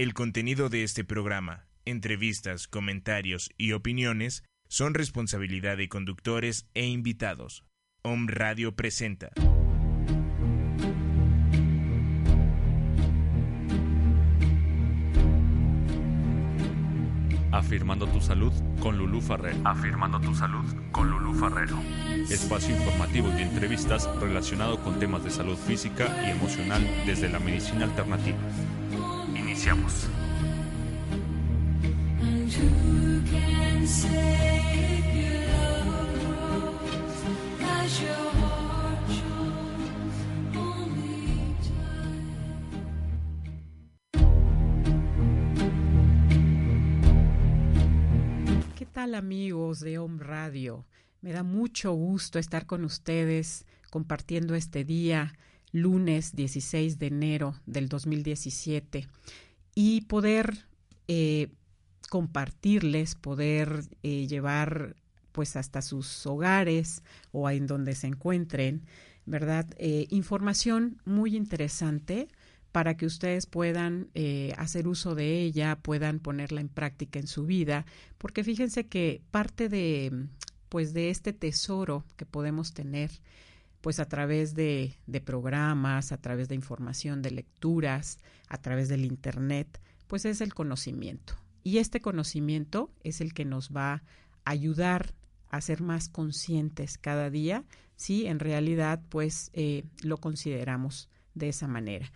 El contenido de este programa, entrevistas, comentarios y opiniones son responsabilidad de conductores e invitados. Om Radio presenta. Afirmando tu salud con Lulú Farrero. Afirmando tu salud con Lulú Farrero. Espacio informativo y de entrevistas relacionado con temas de salud física y emocional desde la medicina alternativa. ¿Qué tal amigos de Home Radio? Me da mucho gusto estar con ustedes compartiendo este día, lunes 16 de enero del 2017, y poder eh, compartirles, poder eh, llevar pues hasta sus hogares o en donde se encuentren, ¿verdad? Eh, información muy interesante para que ustedes puedan hacer uso de ella, puedan ponerla en práctica en su vida, porque fíjense que parte de pues de este tesoro que podemos tener pues a través de, de programas, a través de información, de lecturas, a través del internet, pues es el conocimiento. Y este conocimiento es el que nos va a ayudar a ser más conscientes cada día, si en realidad pues eh, lo consideramos de esa manera.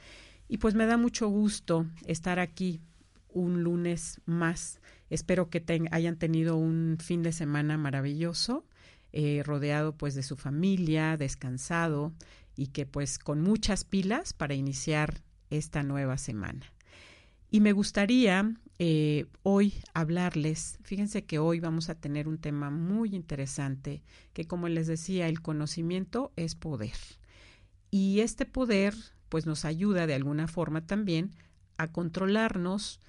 Y pues me da mucho gusto estar aquí un lunes más. Espero que hayan tenido un fin de semana maravilloso, eh, rodeado pues de su familia, descansado y que pues con muchas pilas para iniciar esta nueva semana. Y me gustaría eh, hoy hablarles, fíjense que hoy vamos a tener un tema muy interesante, que como les decía, el conocimiento es poder. Y este poder pues nos ayuda de alguna forma también a controlarnos,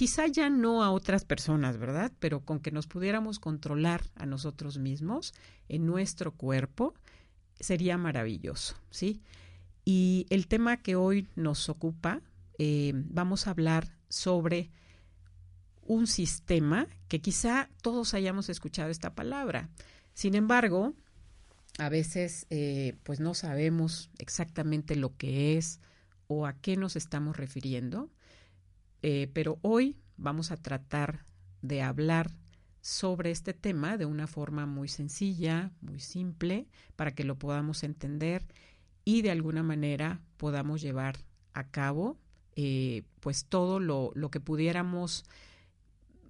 quizá ya no a otras personas, ¿verdad? Pero con que nos pudiéramos controlar a nosotros mismos en nuestro cuerpo, sería maravilloso, ¿sí? Y el tema que hoy nos ocupa, eh, vamos a hablar sobre un sistema que quizá todos hayamos escuchado esta palabra. Sin embargo, a veces eh, pues no sabemos exactamente lo que es o a qué nos estamos refiriendo, eh, pero hoy vamos a tratar de hablar sobre este tema de una forma muy sencilla, muy simple, para que lo podamos entender y de alguna manera podamos llevar a cabo eh, pues todo lo, lo que pudiéramos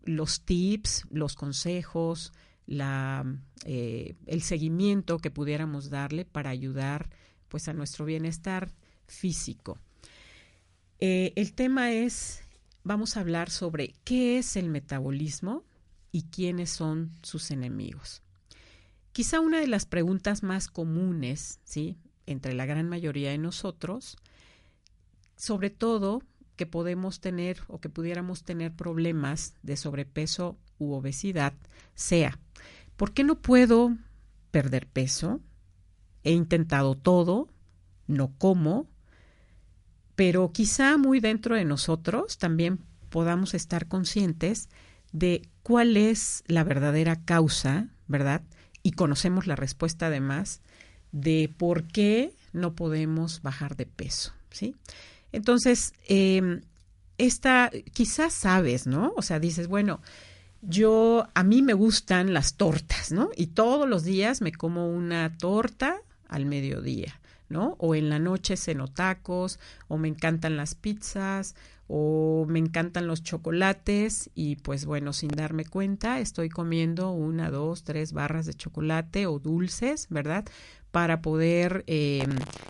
los tips, los consejos, la, eh, el seguimiento que pudiéramos darle para ayudar pues a nuestro bienestar físico. El tema es, vamos a hablar sobre qué es el metabolismo y quiénes son sus enemigos. Quizá una de las preguntas más comunes, ¿sí? entre la gran mayoría de nosotros, sobre todo que podemos tener o que pudiéramos tener problemas de sobrepeso u obesidad sea, ¿por qué no puedo perder peso? He intentado todo, no como, pero quizá muy dentro de nosotros también podamos estar conscientes de cuál es la verdadera causa, ¿verdad? Y conocemos la respuesta además de por qué no podemos bajar de peso, ¿sí? Entonces, eh, esta, quizás sabes, ¿no? O sea, dices, bueno, yo, a mí me gustan las tortas, ¿no? Y todos los días me como una torta al mediodía, ¿no? O en la noche ceno tacos, o me encantan las pizzas, o me encantan los chocolates y pues bueno, sin darme cuenta, estoy comiendo una, dos, tres barras de chocolate o dulces, ¿verdad? Para poder eh,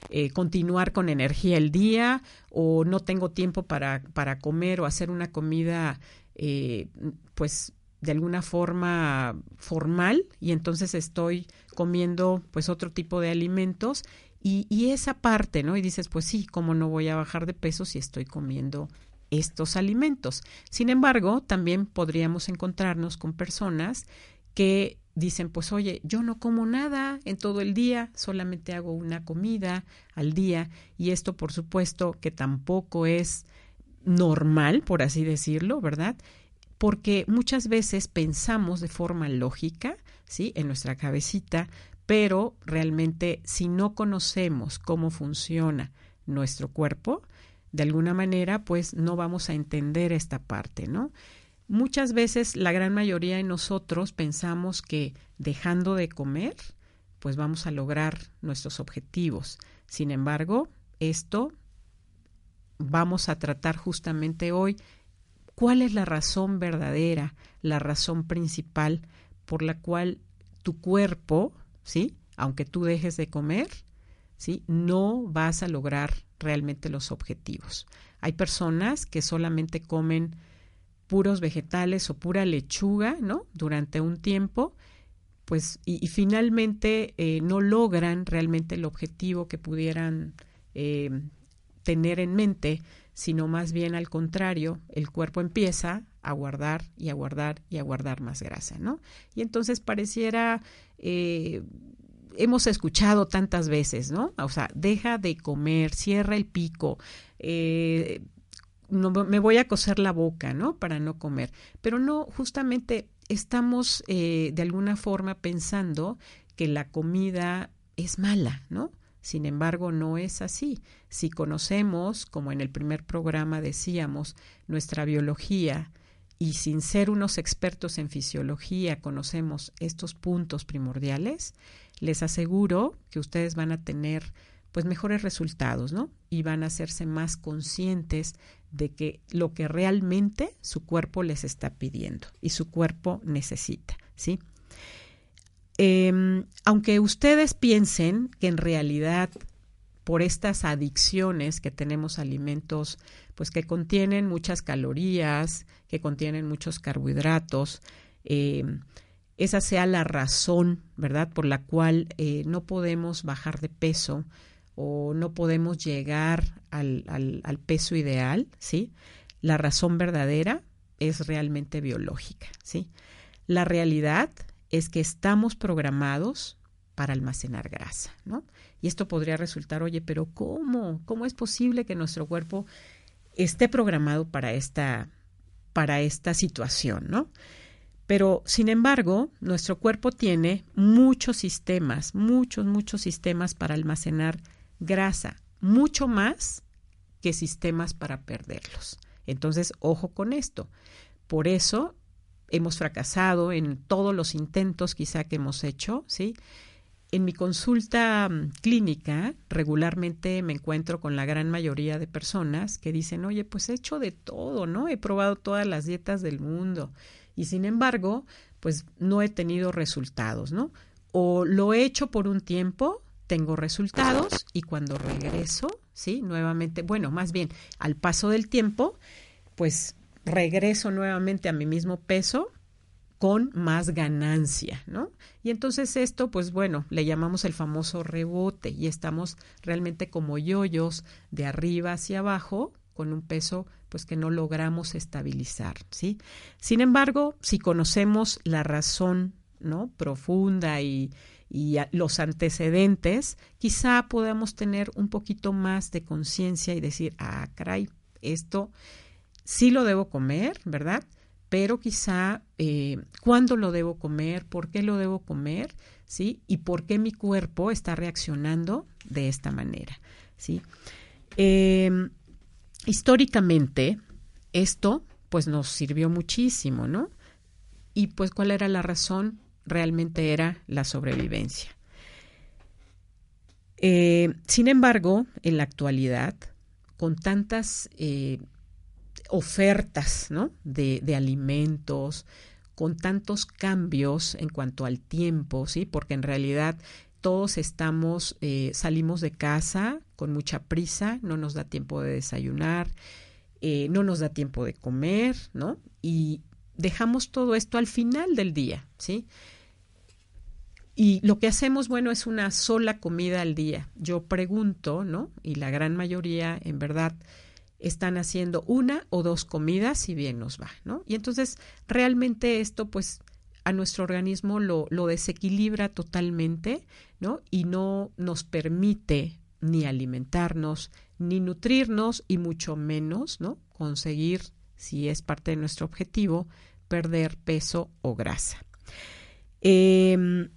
eh, continuar con energía el día o no tengo tiempo para, para comer o hacer una comida eh, pues de alguna forma formal y entonces estoy comiendo pues otro tipo de alimentos y, y, esa parte, ¿no? Y dices, pues sí, ¿cómo no voy a bajar de peso si estoy comiendo estos alimentos? Sin embargo, también podríamos encontrarnos con personas que dicen, pues oye, yo no como nada en todo el día, solamente hago una comida al día y esto por supuesto que tampoco es normal, por así decirlo, ¿verdad? Porque muchas veces pensamos de forma lógica, ¿sí? En nuestra cabecita, pero realmente si no conocemos cómo funciona nuestro cuerpo, de alguna manera, pues no vamos a entender esta parte, ¿no? Muchas veces la gran mayoría de nosotros pensamos que dejando de comer, pues vamos a lograr nuestros objetivos. Sin embargo, esto vamos a tratar justamente hoy cuál es la razón verdadera, la razón principal por la cual tu cuerpo ¿sí? Aunque tú dejes de comer, ¿sí? No vas a lograr realmente los objetivos. Hay personas que solamente comen puros vegetales o pura lechuga, ¿no? Durante un tiempo, pues, y, finalmente eh, no logran realmente el objetivo que pudieran eh, tener en mente, sino más bien al contrario, el cuerpo empieza a guardar y a guardar y a guardar más grasa, ¿no? Y entonces pareciera, eh, hemos escuchado tantas veces, ¿no? O sea, deja de comer, cierra el pico, eh, no, me voy a coser la boca, ¿no? Para no comer. Pero no, justamente estamos eh, de alguna forma pensando que la comida es mala, ¿no? Sin embargo, no es así. Si conocemos, como en el primer programa decíamos, nuestra biología, y sin ser unos expertos en fisiología conocemos estos puntos primordiales, les aseguro que ustedes van a tener pues mejores resultados, ¿no? Y van a hacerse más conscientes de que lo que realmente su cuerpo les está pidiendo y su cuerpo necesita, ¿sí? Em, aunque ustedes piensen que en realidad por estas adicciones que tenemos alimentos pues que contienen muchas calorías, que contienen muchos carbohidratos, eh, esa sea la razón, ¿verdad?, por la cual eh, no podemos bajar de peso o no podemos llegar al, al, peso ideal, ¿sí? La razón verdadera es realmente biológica, ¿sí? La realidad es que estamos programados para almacenar grasa, ¿no? Y esto podría resultar, oye, pero ¿cómo? ¿Cómo es posible que nuestro cuerpo esté programado para esta, para esta situación, ¿no? Pero, sin embargo, nuestro cuerpo tiene muchos sistemas, muchos, muchos sistemas para almacenar grasa, mucho más que sistemas para perderlos. Entonces, ojo con esto. Por eso hemos fracasado en todos los intentos quizá que hemos hecho, ¿sí? En mi consulta mm, clínica regularmente me encuentro con la gran mayoría de personas que dicen, oye, pues he hecho de todo, ¿no? He probado todas las dietas del mundo y sin embargo, pues no he tenido resultados, ¿no? O lo he hecho por un tiempo, tengo resultados y cuando regreso, ¿sí? Nuevamente, bueno, más bien, al paso del tiempo, pues regreso nuevamente a mi mismo peso con más ganancia, ¿no? Y entonces esto, pues bueno, le llamamos el famoso rebote y estamos realmente como yoyos de arriba hacia abajo con un peso pues que no logramos estabilizar, ¿sí? Sin embargo, si conocemos la razón, ¿no? profunda y, y los antecedentes, quizá podamos tener un poquito más de conciencia y decir, ah, caray, esto sí lo debo comer, ¿verdad? Pero quizá eh, cuándo lo debo comer, por qué lo debo comer, ¿sí? Y por qué mi cuerpo está reaccionando de esta manera, ¿sí? Em, históricamente, esto pues nos sirvió muchísimo, ¿no? Y pues cuál era la razón, realmente era la sobrevivencia. Eh, sin embargo, en la actualidad, con tantas eh, ofertas ¿no? de, de, alimentos, con tantos cambios en cuanto al tiempo, ¿sí? porque en realidad todos estamos, eh, salimos de casa con mucha prisa, no nos da tiempo de desayunar, eh, no nos da tiempo de comer, ¿no? Y dejamos todo esto al final del día, ¿sí? Y lo que hacemos, bueno, es una sola comida al día. Yo pregunto, ¿no? Y la gran mayoría, en verdad, están haciendo una o dos comidas, si bien nos va, ¿no? Y entonces, realmente esto, pues, a nuestro organismo lo, desequilibra totalmente, ¿no? Y no nos permite ni alimentarnos, ni nutrirnos y mucho menos, ¿no? Conseguir, si es parte de nuestro objetivo, perder peso o grasa. Eh,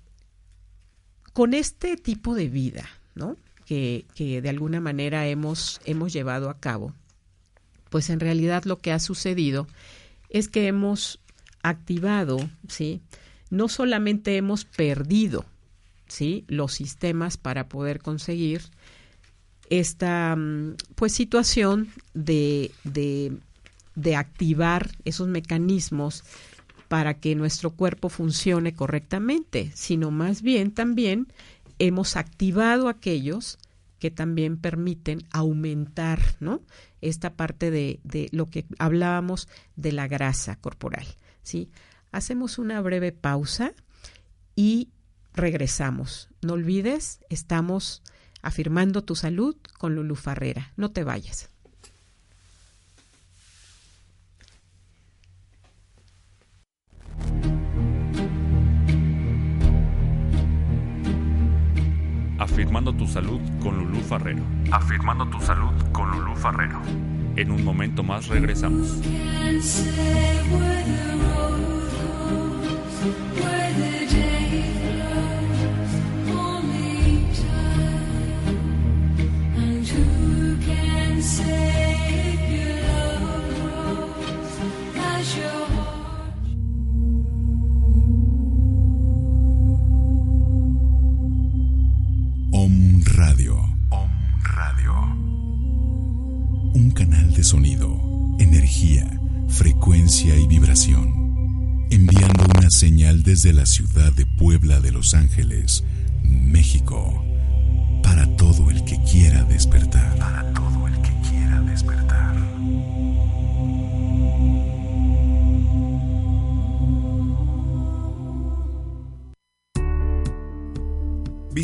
con este tipo de vida, ¿no? Que, que de alguna manera hemos, hemos llevado a cabo, pues en realidad lo que ha sucedido es que hemos activado, ¿sí? No solamente hemos perdido, ¿sí? Los sistemas para poder conseguir esta, mm, pues, situación de, de, de activar esos mecanismos para que nuestro cuerpo funcione correctamente, sino más bien también hemos activado aquellos que también permiten aumentar ¿no? esta parte de, de, lo que hablábamos de la grasa corporal. ¿sí? Hacemos una breve pausa y regresamos. No olvides, estamos afirmando tu salud con Lulu Farrera. No te vayas. Afirmando tu salud con Lulú Farrero. Afirmando tu salud con Lulú Farrero. En un momento más regresamos. Sonido, energía, frecuencia y vibración. Enviando una señal desde la ciudad de Puebla de Los Ángeles, México.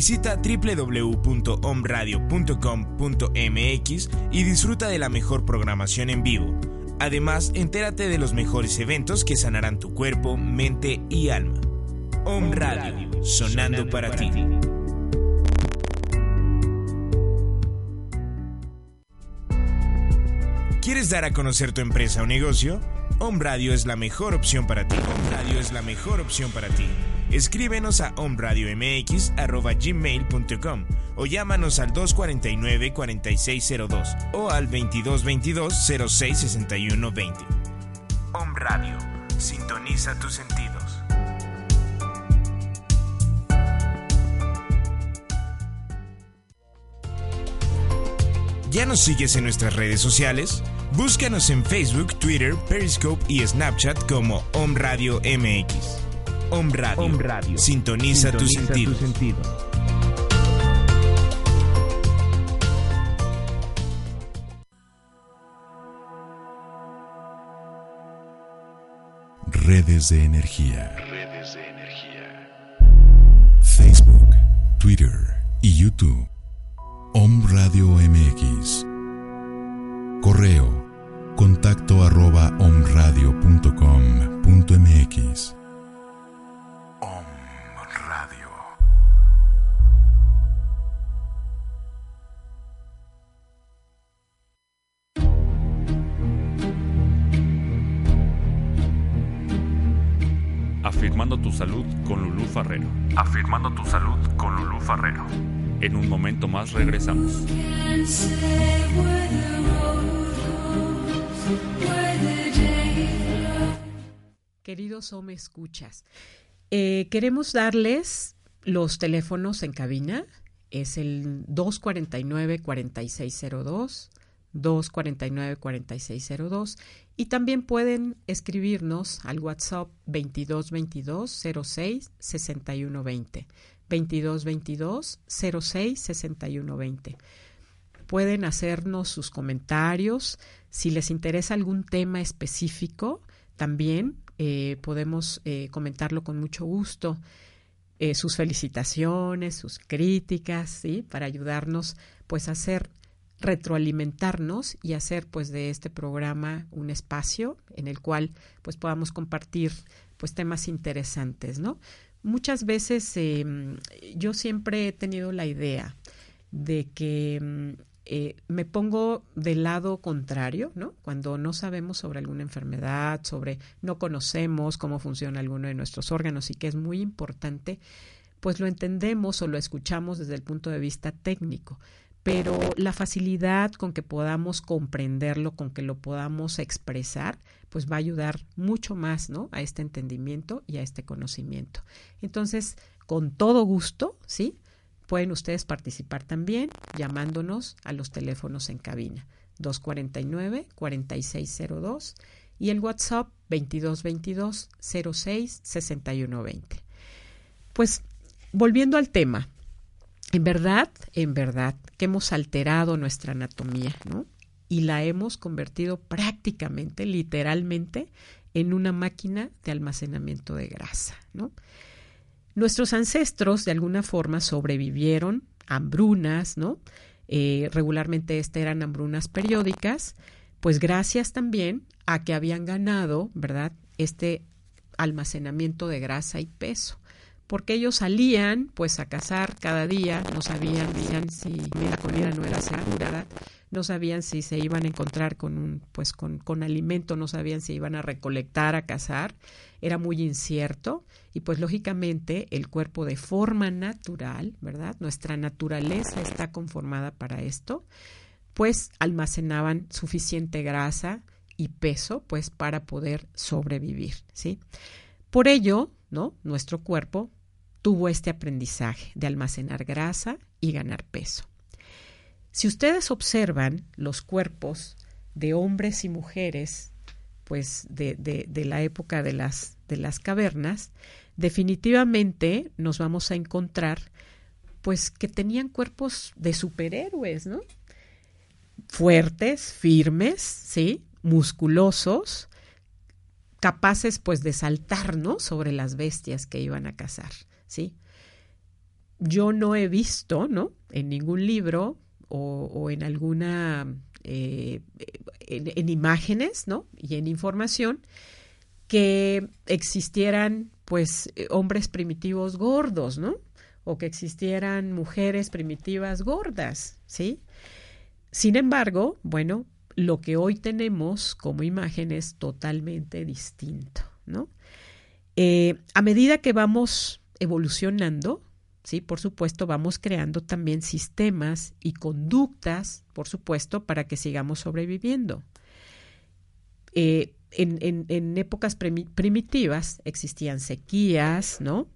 Visita www.omradio.com.mx y disfruta de la mejor programación en vivo. Además, entérate de los mejores eventos que sanarán tu cuerpo, mente y alma. Om Radio, sonando para ti. ¿Quieres dar a conocer tu empresa o negocio? Om Radio es la mejor opción para ti. Om Radio es la mejor opción para ti. Escríbenos a omradiomx.gmail.com o llámanos al 249-4602 o al 2222-066120. Om Radio. Sintoniza tus sentidos. ¿Ya nos sigues en nuestras redes sociales? Búscanos en Facebook, Twitter, Periscope y Snapchat como Om Radio MX. Om Radio. Om Radio. Sintoniza, tu sentido. Redes de energía. Redes de energía. Facebook, Twitter y YouTube. Om Radio MX. Correo. Contacto arroba omradio.com.mx. Afirmando tu salud con Lulú Farrero. Afirmando tu salud con Lulú Farrero. En un momento más regresamos. Queridos Home Escuchas, eh, queremos darles los teléfonos en cabina es el 249-4602, 249-4602 y también pueden escribirnos al WhatsApp 2222 06 6120. 2222 06 6120. Pueden hacernos sus comentarios. Si les interesa algún tema específico, también eh, podemos eh, comentarlo con mucho gusto. Eh, sus felicitaciones, sus críticas. Para ayudarnos pues a hacer retroalimentarnos y hacer pues de este programa un espacio en el cual pues podamos compartir pues temas interesantes, ¿no? Muchas veces em, yo siempre he tenido la idea de que em, eh, me pongo del lado contrario, ¿no? Cuando no sabemos sobre alguna enfermedad, sobre no conocemos cómo funciona alguno de nuestros órganos y que es muy importante, pues lo entendemos o lo escuchamos desde el punto de vista técnico pero la facilidad con que podamos comprenderlo, con que lo podamos expresar, pues va a ayudar mucho más, ¿no? A este entendimiento y a este conocimiento. Entonces, con todo gusto, ¿sí? Pueden ustedes participar también llamándonos a los teléfonos en cabina 249-4602 y el WhatsApp 2222 06 6120. Pues volviendo al tema, en verdad, en verdad, que hemos alterado nuestra anatomía, ¿no? Y la hemos convertido prácticamente, literalmente, en una máquina de almacenamiento de grasa, ¿no? Nuestros ancestros, de alguna forma, sobrevivieron hambrunas, ¿no? Eh, regularmente estas eran hambrunas periódicas, pues gracias también a que habían ganado, ¿verdad? Este almacenamiento de grasa y peso porque ellos salían pues a cazar cada día, no sabían, si la comida no era segura, no sabían si se iban a encontrar con un pues con, con alimento, no sabían si iban a recolectar, a cazar, era muy incierto y pues lógicamente el cuerpo de forma natural, ¿verdad? Nuestra naturaleza está conformada para esto, pues almacenaban suficiente grasa y peso pues para poder sobrevivir, ¿sí? Por ello, ¿no? Nuestro cuerpo tuvo este aprendizaje de almacenar grasa y ganar peso. Si ustedes observan los cuerpos de hombres y mujeres, pues de, de, la época de las, de las cavernas, definitivamente nos vamos a encontrar pues que tenían cuerpos de superhéroes, ¿no? Fuertes, firmes, ¿sí? Musculosos, capaces pues de saltar, ¿no? Sobre las bestias que iban a cazar. ¿Sí? Yo no he visto, ¿no? En ningún libro o, en alguna, eh, en, imágenes, ¿no? Y en información, que existieran, pues, hombres primitivos gordos, ¿no? O que existieran mujeres primitivas gordas, ¿sí? Sin embargo, bueno, lo que hoy tenemos como imagen es totalmente distinto, ¿no? Eh, a medida que vamos evolucionando, ¿sí? Por supuesto, vamos creando también sistemas y conductas, por supuesto, para que sigamos sobreviviendo. Eh, en, épocas primitivas existían sequías, ¿no?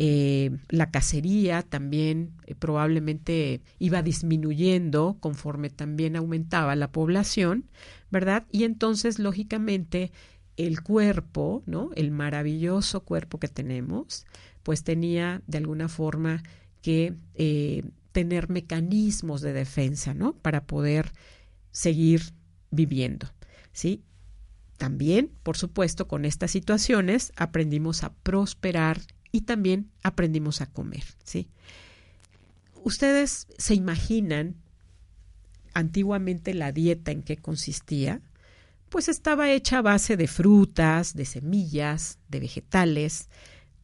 Eh, la cacería también eh, probablemente iba disminuyendo conforme también aumentaba la población, ¿verdad? Y entonces, lógicamente, el cuerpo, ¿no? El maravilloso cuerpo que tenemos, pues tenía de alguna forma que eh, tener mecanismos de defensa, ¿no? Para poder seguir viviendo, ¿sí? También, por supuesto, con estas situaciones aprendimos a prosperar y también aprendimos a comer, ¿sí? Ustedes se imaginan antiguamente la dieta en qué consistía, pues estaba hecha a base de frutas, de semillas, de vegetales,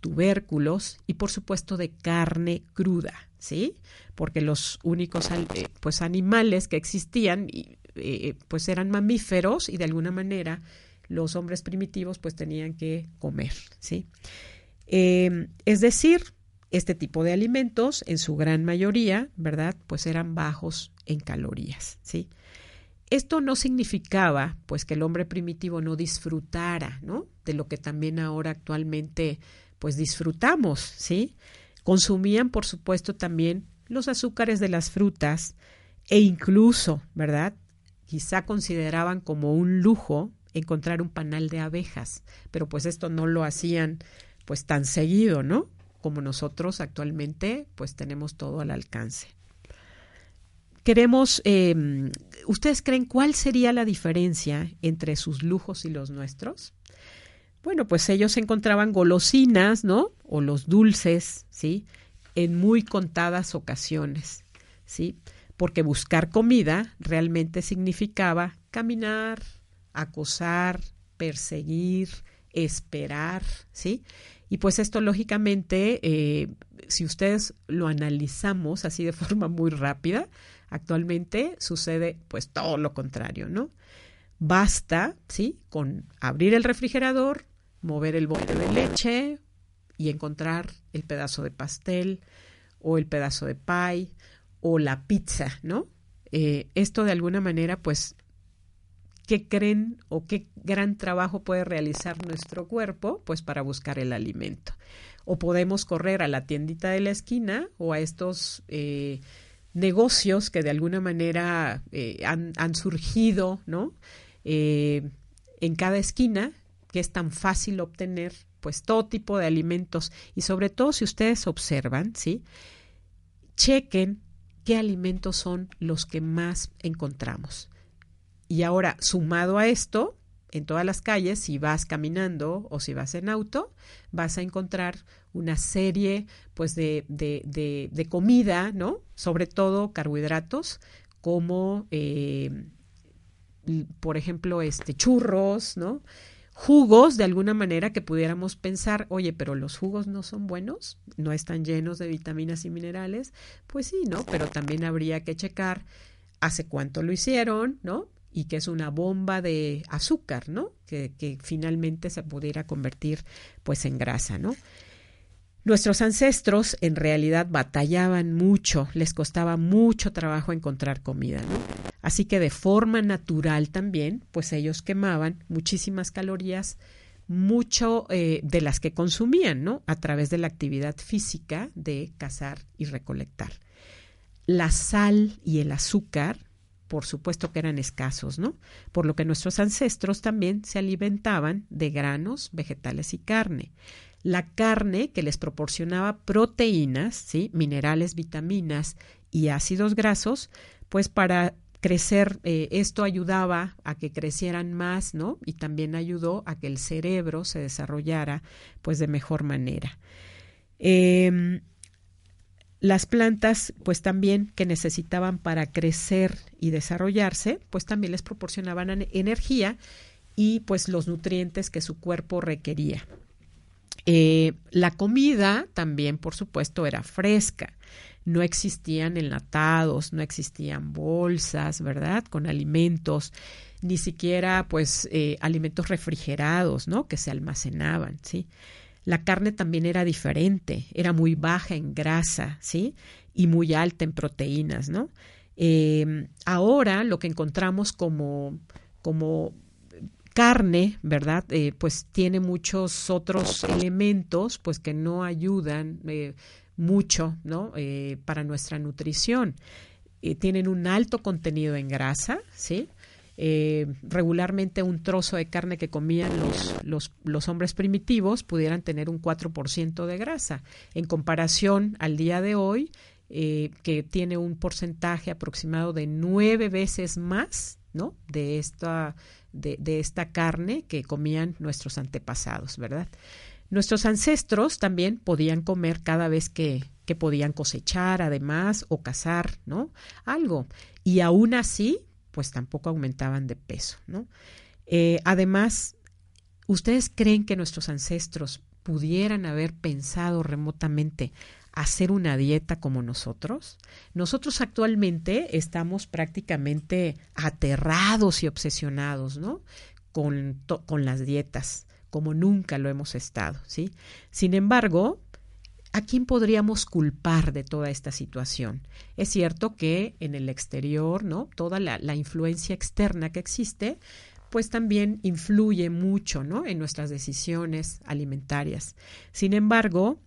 tubérculos y por supuesto de carne cruda, ¿sí? Porque los únicos eh, pues animales que existían eh, pues eran mamíferos y de alguna manera los hombres primitivos pues tenían que comer, ¿sí? Em, es decir, este tipo de alimentos en su gran mayoría, ¿verdad? Pues eran bajos en calorías, ¿sí? Esto no significaba pues que el hombre primitivo no disfrutara, ¿no? De lo que también ahora actualmente pues disfrutamos, ¿sí? Consumían, por supuesto, también los azúcares de las frutas e incluso, ¿verdad? Quizá consideraban como un lujo encontrar un panal de abejas, pero pues esto no lo hacían pues tan seguido, ¿no? Como nosotros actualmente pues tenemos todo al alcance. Queremos, em, ¿ustedes creen cuál sería la diferencia entre sus lujos y los nuestros? Bueno, pues ellos encontraban golosinas, ¿no? O los dulces, ¿sí? En muy contadas ocasiones, ¿sí? Porque buscar comida realmente significaba caminar, acosar, perseguir, esperar, ¿sí? Y pues esto lógicamente, eh, si ustedes lo analizamos así de forma muy rápida, actualmente sucede pues todo lo contrario, ¿no? Basta, ¿sí? Con abrir el refrigerador, mover el bote de leche y encontrar el pedazo de pastel o el pedazo de pie o la pizza, ¿no? Eh, esto de alguna manera pues qué creen o qué gran trabajo puede realizar nuestro cuerpo, pues para buscar el alimento. O podemos correr a la tiendita de la esquina o a estos eh, negocios que de alguna manera eh, han, surgido, ¿no? En cada esquina, que es tan fácil obtener, pues todo tipo de alimentos y sobre todo si ustedes observan, ¿sí? Chequen qué alimentos son los que más encontramos. Y ahora, sumado a esto, en todas las calles, si vas caminando o si vas en auto, vas a encontrar una serie pues de, de, de, comida, ¿no? Sobre todo carbohidratos, como eh, por ejemplo, este churros, ¿no? Jugos, de alguna manera que pudiéramos pensar, oye, pero los jugos no son buenos, no están llenos de vitaminas y minerales. Pues sí, ¿no? Pero también habría que checar hace cuánto lo hicieron, ¿no? y que es una bomba de azúcar, ¿no? Que, que, finalmente se pudiera convertir pues en grasa, ¿no? Nuestros ancestros en realidad batallaban mucho, les costaba mucho trabajo encontrar comida, ¿no? Así que de forma natural también, pues ellos quemaban muchísimas calorías, mucho eh, de las que consumían, ¿no? A través de la actividad física de cazar y recolectar. La sal y el azúcar por supuesto que eran escasos, ¿no? Por lo que nuestros ancestros también se alimentaban de granos, vegetales y carne. La carne que les proporcionaba proteínas, ¿sí? minerales, vitaminas y ácidos grasos, pues para crecer, eh, esto ayudaba a que crecieran más, ¿no? Y también ayudó a que el cerebro se desarrollara, pues, de mejor manera. Eh, las plantas, pues también que necesitaban para crecer y desarrollarse, pues también les proporcionaban energía y pues los nutrientes que su cuerpo requería. Eh, la comida también, por supuesto, era fresca. No existían enlatados, no existían bolsas, ¿verdad? Con alimentos, ni siquiera, pues, eh, alimentos refrigerados, ¿no? Que se almacenaban, ¿sí? La carne también era diferente, era muy baja en grasa, ¿sí? Y muy alta en proteínas, ¿no? Em, ahora lo que encontramos como, como carne, ¿verdad? Eh, pues tiene muchos otros elementos, pues que no ayudan eh, mucho, ¿no? Eh, para nuestra nutrición. tienen un alto contenido en grasa, ¿sí? Eh, regularmente un trozo de carne que comían los, los, hombres primitivos pudieran tener un 4% de grasa. En comparación al día de hoy, eh, que tiene un porcentaje aproximado de nueve veces más ¿no? de, esta, de, de esta carne que comían nuestros antepasados, ¿verdad? Nuestros ancestros también podían comer cada vez que, que podían cosechar, además, o cazar, ¿no? Algo. Y aún así, pues tampoco aumentaban de peso, ¿no? Eh, además, ¿ustedes creen que nuestros ancestros pudieran haber pensado remotamente hacer una dieta como nosotros? Nosotros actualmente estamos prácticamente aterrados y obsesionados, ¿no? Con, con las dietas, como nunca lo hemos estado, ¿sí? Sin embargo, ¿A quién podríamos culpar de toda esta situación? Es cierto que en el exterior, ¿no? Toda la, influencia externa que existe, pues también influye mucho, ¿no? En nuestras decisiones alimentarias. Sin embargo,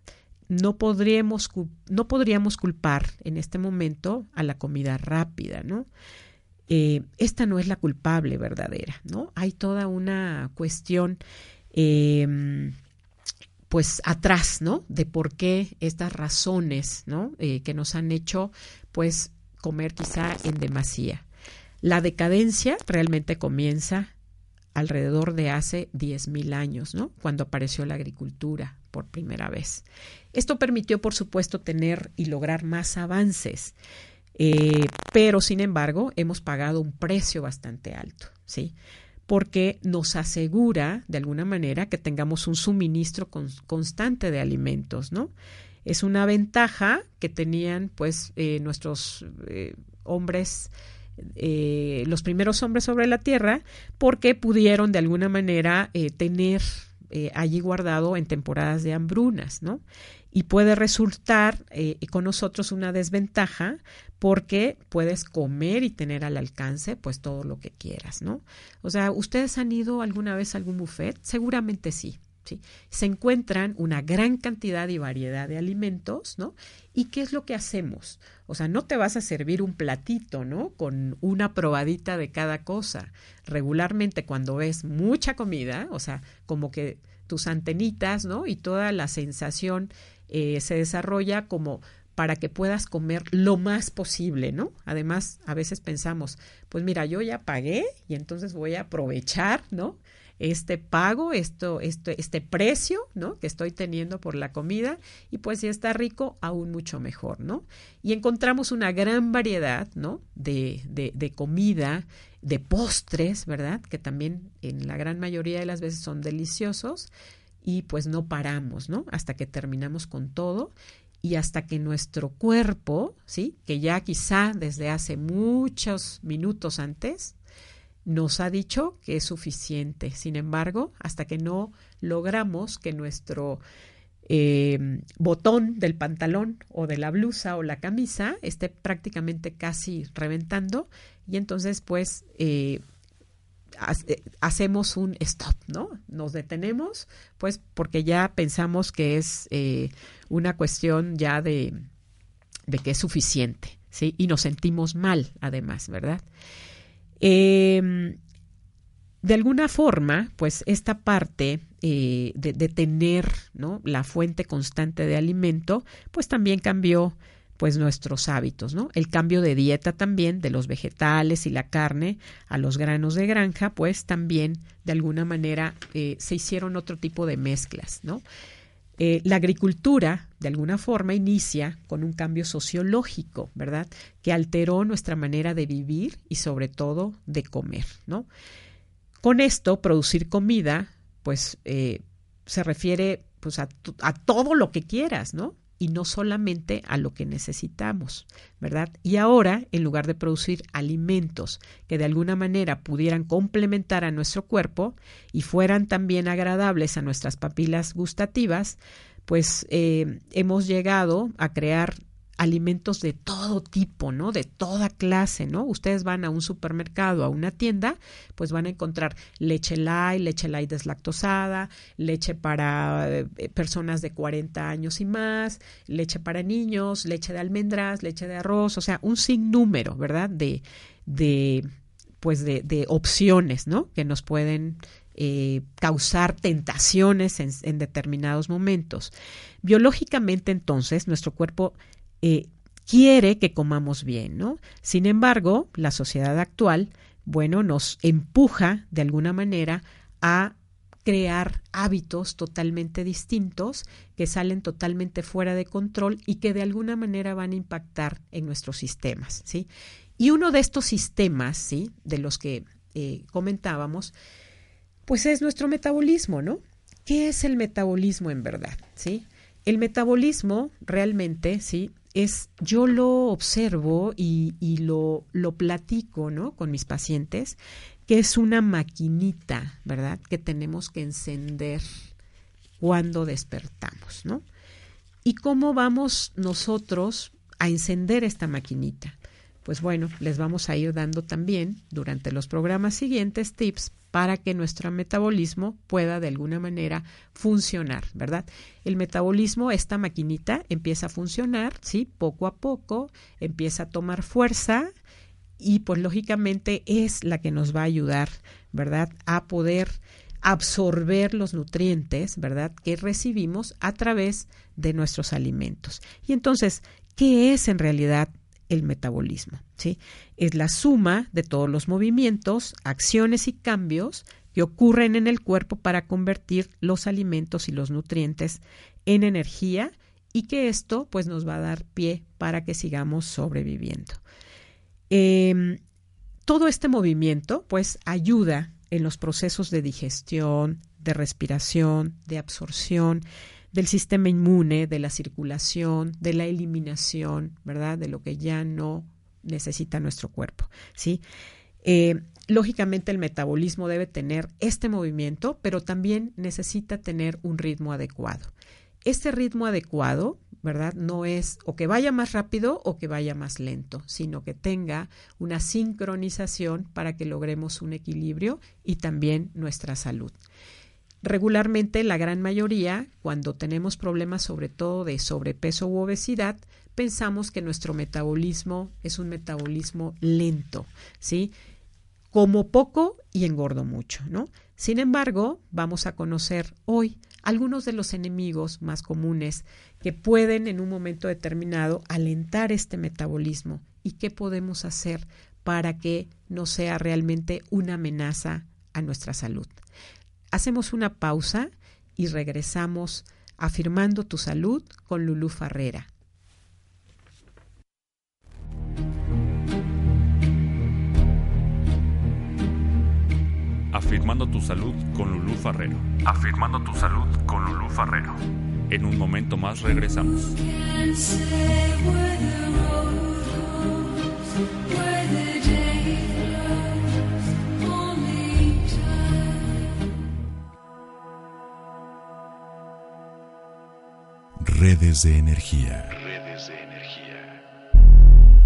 no podríamos, no podríamos culpar en este momento a la comida rápida, ¿no? Eh, esta no es la culpable verdadera, ¿no? Hay toda una cuestión, em, pues atrás, ¿no? De por qué estas razones, ¿no? Eh, que nos han hecho, pues, comer quizá en demasía. La decadencia realmente comienza alrededor de hace 10.000 años, ¿no? Cuando apareció la agricultura por primera vez. Esto permitió, por supuesto, tener y lograr más avances, eh, pero sin embargo hemos pagado un precio bastante alto, ¿sí? Porque nos asegura, de alguna manera, que tengamos un suministro constante de alimentos, ¿no? Es una ventaja que tenían, pues, eh, nuestros eh, hombres los primeros hombres sobre la tierra porque pudieron de alguna manera tener allí guardado en temporadas de hambrunas, ¿no? y puede resultar eh, con nosotros una desventaja porque puedes comer y tener al alcance pues todo lo que quieras, ¿no? O sea, ¿ustedes han ido alguna vez a algún buffet? Seguramente sí. ¿sí? Se encuentran una gran cantidad y variedad de alimentos, ¿no? ¿Y qué es lo que hacemos? O sea, no te vas a servir un platito, ¿no? Con una probadita de cada cosa. Regularmente cuando ves mucha comida, o sea, como que tus antenitas, ¿no? Y toda la sensación eh, se desarrolla como para que puedas comer lo más posible, ¿no? Además, a veces pensamos, pues mira, yo ya pagué y entonces voy a aprovechar, ¿no? Este pago, esto, este precio, ¿no? Que estoy teniendo por la comida y pues si está rico, aún mucho mejor, ¿no? Y encontramos una gran variedad, ¿no? De, de, de comida, de postres, ¿verdad? Que también en la gran mayoría de las veces son deliciosos y pues no paramos, ¿no? Hasta que terminamos con todo y hasta que nuestro cuerpo, ¿sí? Que ya quizá desde hace muchos minutos antes nos ha dicho que es suficiente. Sin embargo, hasta que no logramos que nuestro eh, botón del pantalón o de la blusa o la camisa esté prácticamente casi reventando y entonces pues eh, eh, hacemos un stop, ¿no? Nos detenemos, pues porque ya pensamos que es una cuestión ya de, de, que es suficiente, ¿sí? Y nos sentimos mal, además, ¿verdad? Em, de alguna forma, pues esta parte eh, de, tener ¿no? la fuente constante de alimento, pues también cambió pues nuestros hábitos, ¿no? El cambio de dieta también de los vegetales y la carne a los granos de granja, pues también de alguna manera eh, se hicieron otro tipo de mezclas, ¿no? Eh, la agricultura, de alguna forma, inicia con un cambio sociológico, ¿verdad? Que alteró nuestra manera de vivir y sobre todo de comer, ¿no? Con esto, producir comida, pues eh, se refiere pues a, a todo lo que quieras, ¿no? y no solamente a lo que necesitamos, ¿verdad? Y ahora, en lugar de producir alimentos que de alguna manera pudieran complementar a nuestro cuerpo y fueran también agradables a nuestras papilas gustativas, pues eh, hemos llegado a crear alimentos de todo tipo, ¿no? De toda clase, ¿no? Ustedes van a un supermercado, a una tienda, pues van a encontrar leche light, leche light deslactosada, leche para eh, personas de 40 años y más, leche para niños, leche de almendras, leche de arroz, o sea, un sinnúmero, ¿verdad? De, de pues de, de opciones, ¿no? Que nos pueden eh, causar tentaciones en, determinados momentos. Biológicamente, entonces, nuestro cuerpo eh, quiere que comamos bien, ¿no? Sin embargo, la sociedad actual, bueno, nos empuja de alguna manera a crear hábitos totalmente distintos que salen totalmente fuera de control y que de alguna manera van a impactar en nuestros sistemas, ¿sí? Y uno de estos sistemas, ¿sí? De los que eh, comentábamos, pues es nuestro metabolismo, ¿no? ¿Qué es el metabolismo en verdad, sí? El metabolismo realmente, sí, es, yo lo observo y, y lo, lo platico, ¿no? Con mis pacientes, que es una maquinita, ¿verdad? Que tenemos que encender cuando despertamos, ¿no? ¿Y cómo vamos nosotros a encender esta maquinita? Pues bueno, les vamos a ir dando también durante los programas siguientes tips para que nuestro metabolismo pueda de alguna manera funcionar, ¿verdad? El metabolismo, esta maquinita empieza a funcionar, ¿sí? Poco a poco, empieza a tomar fuerza y pues lógicamente es la que nos va a ayudar, ¿verdad? A poder absorber los nutrientes, ¿verdad? Que recibimos a través de nuestros alimentos. Y entonces, ¿qué es en realidad el metabolismo? ¿Sí? Es la suma de todos los movimientos, acciones y cambios que ocurren en el cuerpo para convertir los alimentos y los nutrientes en energía y que esto pues nos va a dar pie para que sigamos sobreviviendo. Em, todo este movimiento pues ayuda en los procesos de digestión, de respiración, de absorción, del sistema inmune, de la circulación, de la eliminación, ¿verdad? De lo que ya no necesita nuestro cuerpo, ¿sí? Eh, lógicamente el metabolismo debe tener este movimiento, pero también necesita tener un ritmo adecuado. Este ritmo adecuado ¿verdad? No es o que vaya más rápido o que vaya más lento, sino que tenga una sincronización para que logremos un equilibrio y también nuestra salud. Regularmente, la gran mayoría, cuando tenemos problemas sobre todo de sobrepeso u obesidad, pensamos que nuestro metabolismo es un metabolismo lento, ¿sí? Como poco y engordo mucho, ¿no? Sin embargo, vamos a conocer hoy algunos de los enemigos más comunes que pueden en un momento determinado alentar este metabolismo y qué podemos hacer para que no sea realmente una amenaza a nuestra salud. Hacemos una pausa y regresamos afirmando tu salud con Lulú Farrera. Afirmando tu salud con Lulú Farrero. Afirmando tu salud con Lulú Farrero. En un momento más regresamos. Redes de energía. Redes de energía.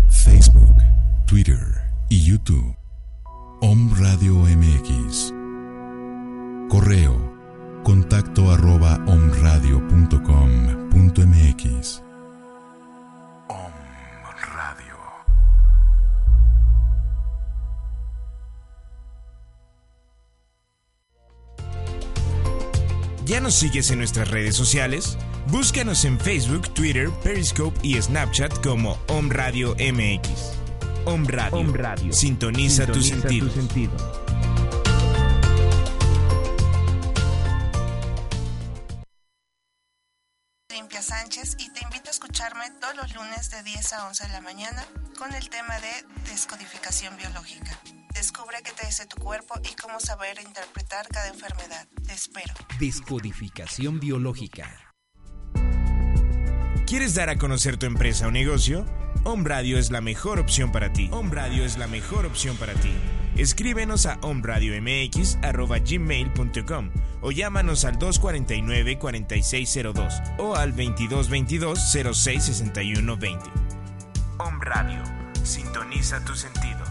Facebook, Twitter y YouTube. Om Radio MX. Correo contacto arroba omradio.com.mx. ¿Ya nos sigues en nuestras redes sociales? Búscanos en Facebook, Twitter, Periscope y Snapchat como Om Radio MX. Om Radio. Sintoniza, tu sentido. Limpia Sánchez y te invito a escucharme todos los lunes de 10 a 11 de la mañana con el tema de descodificación biológica. Descubre qué te dice tu cuerpo y cómo saber interpretar cada enfermedad. Te espero. Descodificación biológica. ¿Quieres dar a conocer tu empresa o negocio? Home Radio es la mejor opción para ti. Home es la mejor opción para ti. Escríbenos a omradiomx.gmail.com o llámanos al 249-4602 o al 2222-066120. Home Radio. Sintoniza tus sentidos.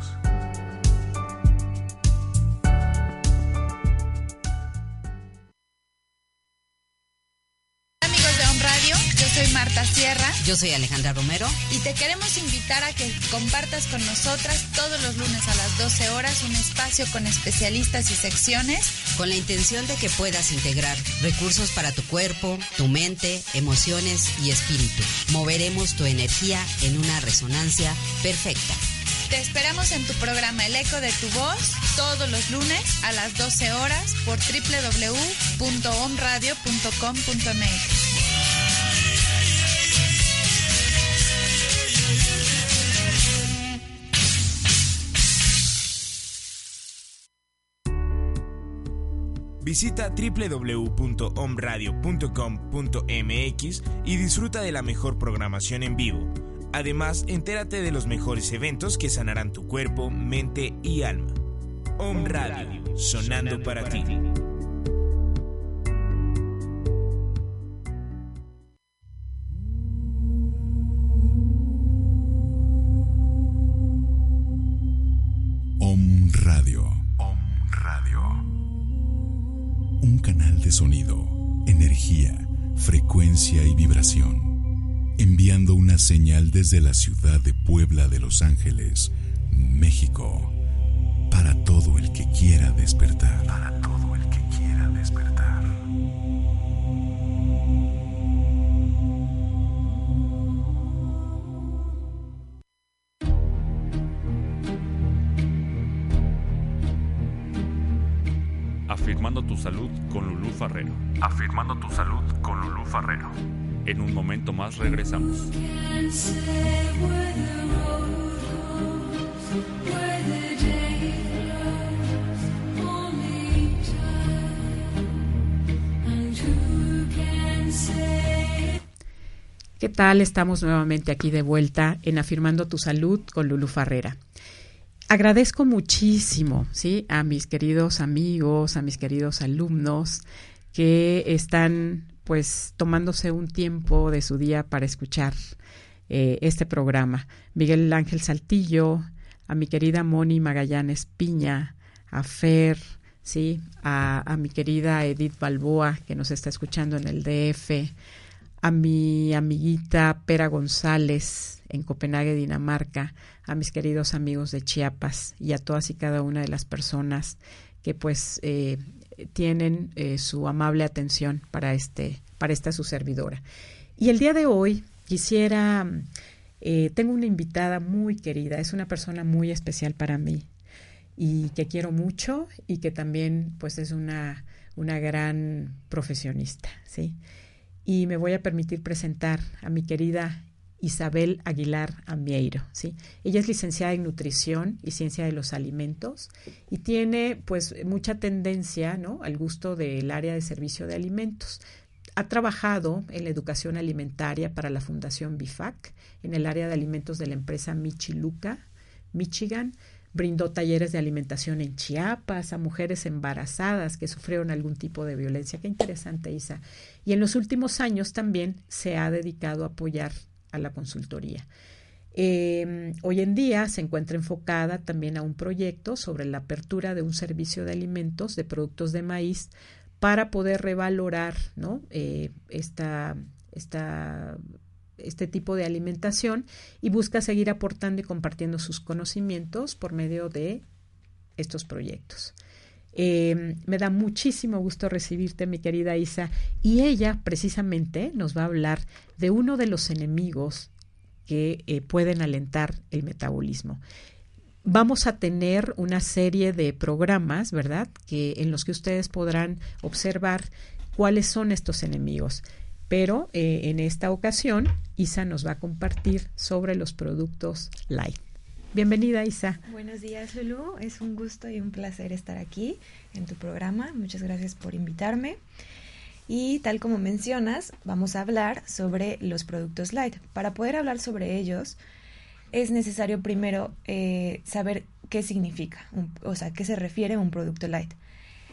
Soy Marta Sierra Yo soy Alejandra Romero. y te queremos invitar a que compartas con nosotras todos los lunes a las 12 horas un espacio con especialistas y secciones con la intención de que puedas integrar recursos para tu cuerpo, tu mente, emociones y espíritu. Moveremos tu energía en una resonancia perfecta. Te esperamos en tu programa El Eco de tu Voz todos los lunes a las 12 horas por www.omradio.com.mx. Visita www.omradio.com.mx y disfruta de la mejor programación en vivo. Además, entérate de los mejores eventos que sanarán tu cuerpo, mente y alma. Om Radio, sonando para ti. Y vibración. Enviando una señal desde la ciudad de Puebla de Los Ángeles, México. Para todo el que quiera despertar. Afirmando tu salud con Lulú Farrero. Afirmando tu salud con Lulú Farrero. En un momento más regresamos. ¿Qué tal? Estamos nuevamente aquí de vuelta en Afirmando tu Salud con Lulu Farrera. Agradezco muchísimo, ¿sí? A mis queridos amigos, a mis queridos alumnos que están pues tomándose un tiempo de su día para escuchar eh, este programa. Miguel Ángel Saltillo, a mi querida Moni Magallanes Piña, a Fer, sí, a, a mi querida Edith Balboa que nos está escuchando en el DF, a mi amiguita Pera González en Copenhague, Dinamarca, a mis queridos amigos de Chiapas y a todas y cada una de las personas que pues eh, tienen eh, su amable atención para este para esta su servidora. Y el día de hoy quisiera eh, tengo una invitada muy querida, es una persona muy especial para mí y que quiero mucho y que también pues es una una gran profesionista, ¿sí? Y me voy a permitir presentar a mi querida Isabel Aguilar Amieiro, ¿sí? Ella es licenciada en nutrición y ciencia de los alimentos y tiene pues mucha tendencia, ¿no? al gusto del área de servicio de alimentos. Ha trabajado en la educación alimentaria para la Fundación BIFAC en el área de alimentos de la empresa Michiluca, Michigan, brindó talleres de alimentación en Chiapas a mujeres embarazadas que sufrieron algún tipo de violencia. Qué interesante, Isa. Y en los últimos años también se ha dedicado a apoyar a la consultoría. Eh, hoy en día se encuentra enfocada también a un proyecto sobre la apertura de un servicio de alimentos de productos de maíz para poder revalorar ¿no? eh, esta, esta este tipo de alimentación y busca seguir aportando y compartiendo sus conocimientos por medio de estos proyectos. Eh, me da muchísimo gusto recibirte, mi querida Isa, y ella precisamente nos va a hablar de uno de los enemigos que eh, pueden alentar el metabolismo. Vamos a tener una serie de programas, ¿verdad? Que en los que ustedes podrán observar cuáles son estos enemigos pero eh, en esta ocasión Isa nos va a compartir sobre los productos light. Bienvenida Isa. Buenos días Lulu, es un gusto y un placer estar aquí en tu programa. Muchas gracias por invitarme. Y tal como mencionas, vamos a hablar sobre los productos light. Para poder hablar sobre ellos, es necesario primero eh, saber qué significa, o sea, qué se refiere a un producto light.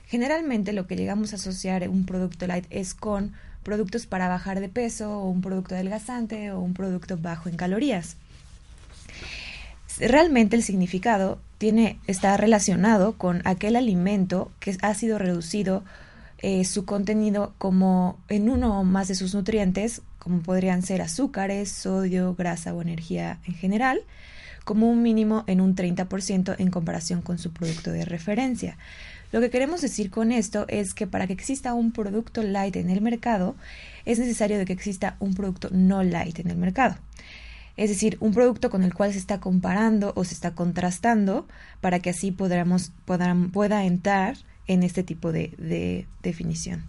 Generalmente lo que llegamos a asociar un producto light es con productos para bajar de peso o un producto adelgazante o un producto bajo en calorías. Realmente el significado tiene, está relacionado con aquel alimento que ha sido reducido eh, su contenido como en uno o más de sus nutrientes, como podrían ser azúcares, sodio, grasa o energía en general, como un mínimo en un 30% en comparación con su producto de referencia. Lo que queremos decir con esto es que para que exista un producto light en el mercado, es necesario de que exista un producto no light en el mercado. Es decir, un producto con el cual se está comparando o se está contrastando para que así podamos, pueda entrar en este tipo de, definición.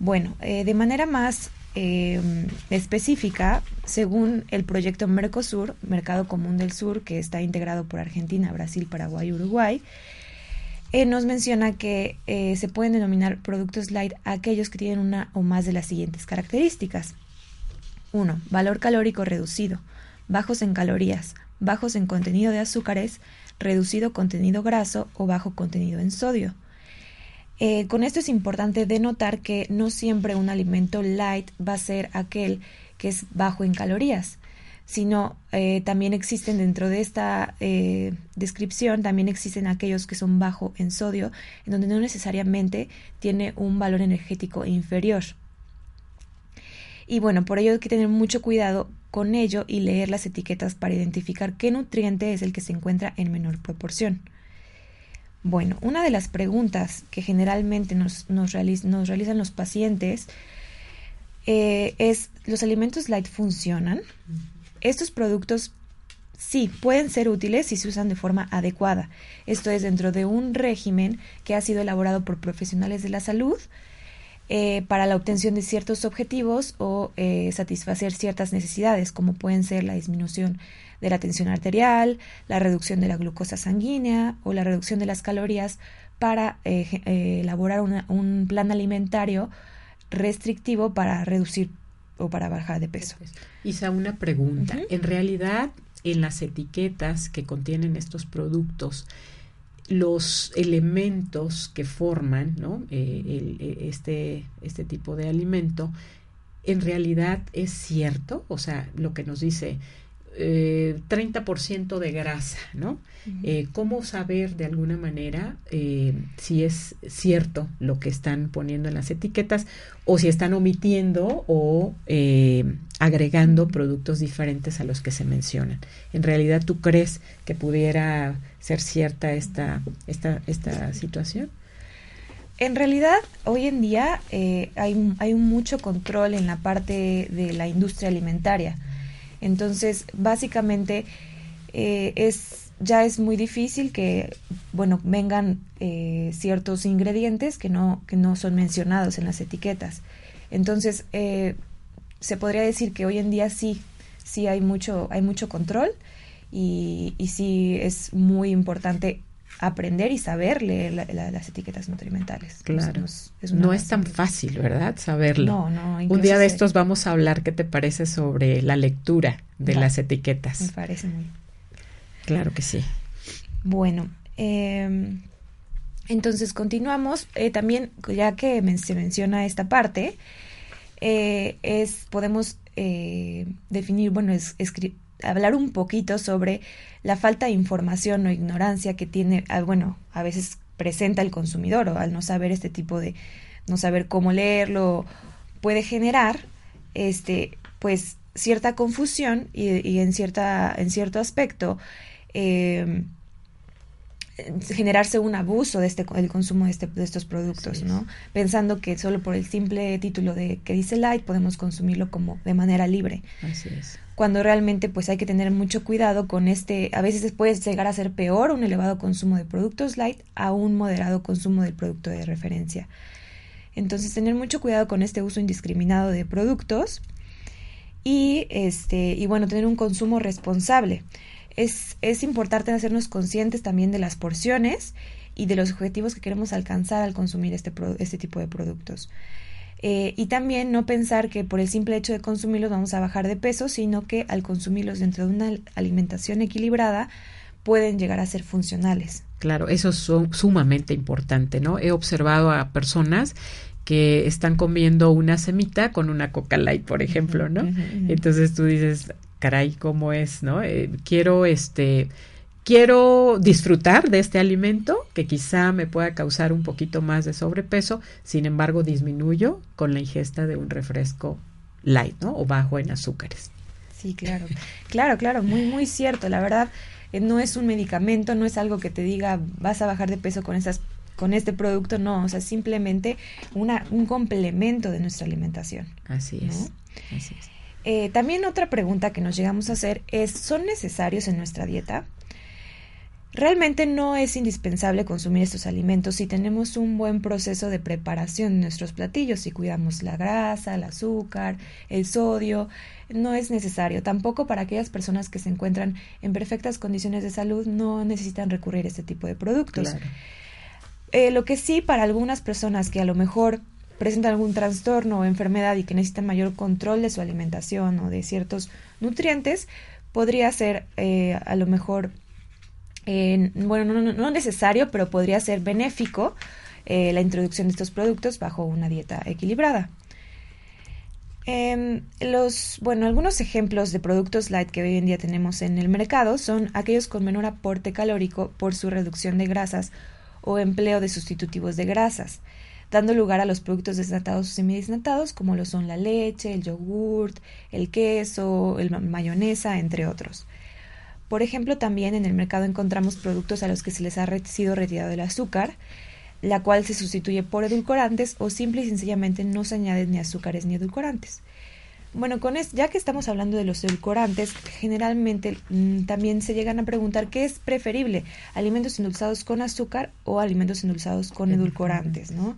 Bueno, eh, de manera más em, específica, según el proyecto Mercosur, Mercado Común del Sur, que está integrado por Argentina, Brasil, Paraguay y Uruguay, eh, nos menciona que eh, se pueden denominar productos light aquellos que tienen una o más de las siguientes características. 1. Valor calórico reducido, bajos en calorías, bajos en contenido de azúcares, reducido contenido graso o bajo contenido en sodio. Eh, con esto es importante denotar que no siempre un alimento light va a ser aquel que es bajo en calorías, sino eh, también existen dentro de esta eh, descripción, también existen aquellos que son bajo en sodio, en donde no necesariamente tiene un valor energético inferior. Y bueno, por ello hay que tener mucho cuidado con ello y leer las etiquetas para identificar qué nutriente es el que se encuentra en menor proporción. Bueno, una de las preguntas que generalmente nos, nos, realizan los pacientes eh, es, ¿los alimentos light funcionan? Estos productos sí pueden ser útiles si se usan de forma adecuada. Esto es dentro de un régimen que ha sido elaborado por profesionales de la salud eh, para la obtención de ciertos objetivos o eh, satisfacer ciertas necesidades, como pueden ser la disminución de la tensión arterial, la reducción de la glucosa sanguínea o la reducción de las calorías para eh, elaborar un plan alimentario restrictivo para reducir o para bajar de peso. Isa, una pregunta. En realidad, en las etiquetas que contienen estos productos, los elementos que forman ¿no? Eh, eh, este, este tipo de alimento, en realidad es cierto, o sea, lo que nos dice eh, 30% de grasa, ¿no? Eh, ¿Cómo saber de alguna manera eh, si es cierto lo que están poniendo en las etiquetas o si están omitiendo o eh, agregando productos diferentes a los que se mencionan? ¿En realidad tú crees que pudiera ser cierta esta, esta, esta situación? En realidad, hoy en día hay, hay mucho control en la parte de la industria alimentaria entonces, básicamente, eh, es, ya es muy difícil que, bueno, vengan eh, ciertos ingredientes que no, que no son mencionados en las etiquetas. Entonces, eh, se podría decir que hoy en día sí, sí hay mucho, hay mucho control y, y sí es muy importante aprender y saber leer las etiquetas nutrimentales. Claro. no es tan fácil, ¿verdad? Saberlo. No, no. Un día de estos vamos a hablar, ¿qué te parece sobre la lectura de las etiquetas? Me parece muy. Claro que sí. Bueno, em, entonces continuamos. Eh, también, ya que se menciona esta parte, eh, es podemos eh, definir, bueno, es, hablar un poquito sobre la falta de información o ignorancia que tiene, ah, bueno, a veces presenta el consumidor o al no saber este tipo de, no saber cómo leerlo, puede generar, este, pues cierta confusión y, en cierta, en cierto aspecto, eh, generarse un abuso de este el consumo de, este, de estos productos, ¿no? Pensando que solo por el simple título de que dice light podemos consumirlo como de manera libre. Así es. Cuando realmente pues hay que tener mucho cuidado con este, a veces puede llegar a ser peor un elevado consumo de productos light a un moderado consumo del producto de referencia. Entonces tener mucho cuidado con este uso indiscriminado de productos y este y bueno, tener un consumo responsable es, importante hacernos conscientes también de las porciones y de los objetivos que queremos alcanzar al consumir este, este tipo de productos. Eh, y también no pensar que por el simple hecho de consumirlos vamos a bajar de peso, sino que al consumirlos dentro de una alimentación equilibrada pueden llegar a ser funcionales. Claro, eso es sumamente importante, ¿no? He observado a personas que están comiendo una semita con una coca light, por ejemplo, ¿no? Entonces tú dices, caray, ¿cómo es, no? Eh, quiero, este, quiero disfrutar de este alimento que quizá me pueda causar un poquito más de sobrepeso, sin embargo disminuyo con la ingesta de un refresco light, ¿no? O bajo en azúcares. Sí, claro, claro, claro, muy, muy cierto. La verdad, eh, no es un medicamento, no es algo que te diga vas a bajar de peso con esas con este producto, no, o sea, simplemente una, un complemento de nuestra alimentación. Así es. Así es. Eh, también otra pregunta que nos llegamos a hacer es, ¿son necesarios en nuestra dieta? Realmente no es indispensable consumir estos alimentos si tenemos un buen proceso de preparación de nuestros platillos, si cuidamos la grasa, el azúcar, el sodio, no es necesario. Tampoco para aquellas personas que se encuentran en perfectas condiciones de salud no necesitan recurrir a este tipo de productos. Eh, lo que sí para algunas personas que a lo mejor presentan algún trastorno o enfermedad y que necesitan mayor control de su alimentación o de ciertos nutrientes, podría ser eh, a lo mejor, bueno, no, necesario, pero podría ser benéfico eh, la introducción de estos productos bajo una dieta equilibrada. Em, los, bueno, algunos ejemplos de productos light que hoy en día tenemos en el mercado son aquellos con menor aporte calórico por su reducción de grasas o empleo de sustitutivos de grasas, dando lugar a los productos desnatados o semidesnatados como lo son la leche, el yogurt, el queso, el mayonesa, entre otros. Por ejemplo, también en el mercado encontramos productos a los que se les ha sido retirado el azúcar, la cual se sustituye por edulcorantes o simple y sencillamente no se añaden ni azúcares ni edulcorantes. Bueno, con esto, ya que estamos hablando de los edulcorantes, generalmente mm, también se llegan a preguntar qué es preferible, alimentos endulzados con azúcar o alimentos endulzados con edulcorantes, ¿no?